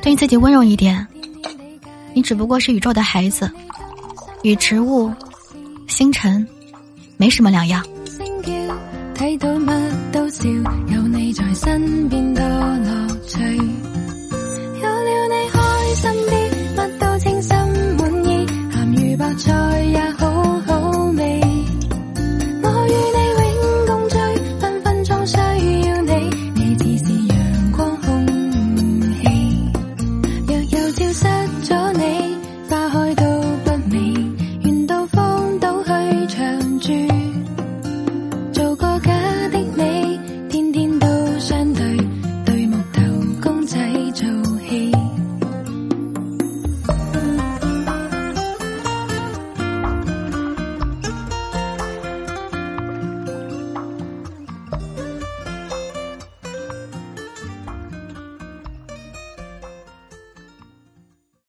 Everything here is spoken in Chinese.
对自己温柔一点你只不过是宇宙的孩子与植物星辰没什么两样。有你在身边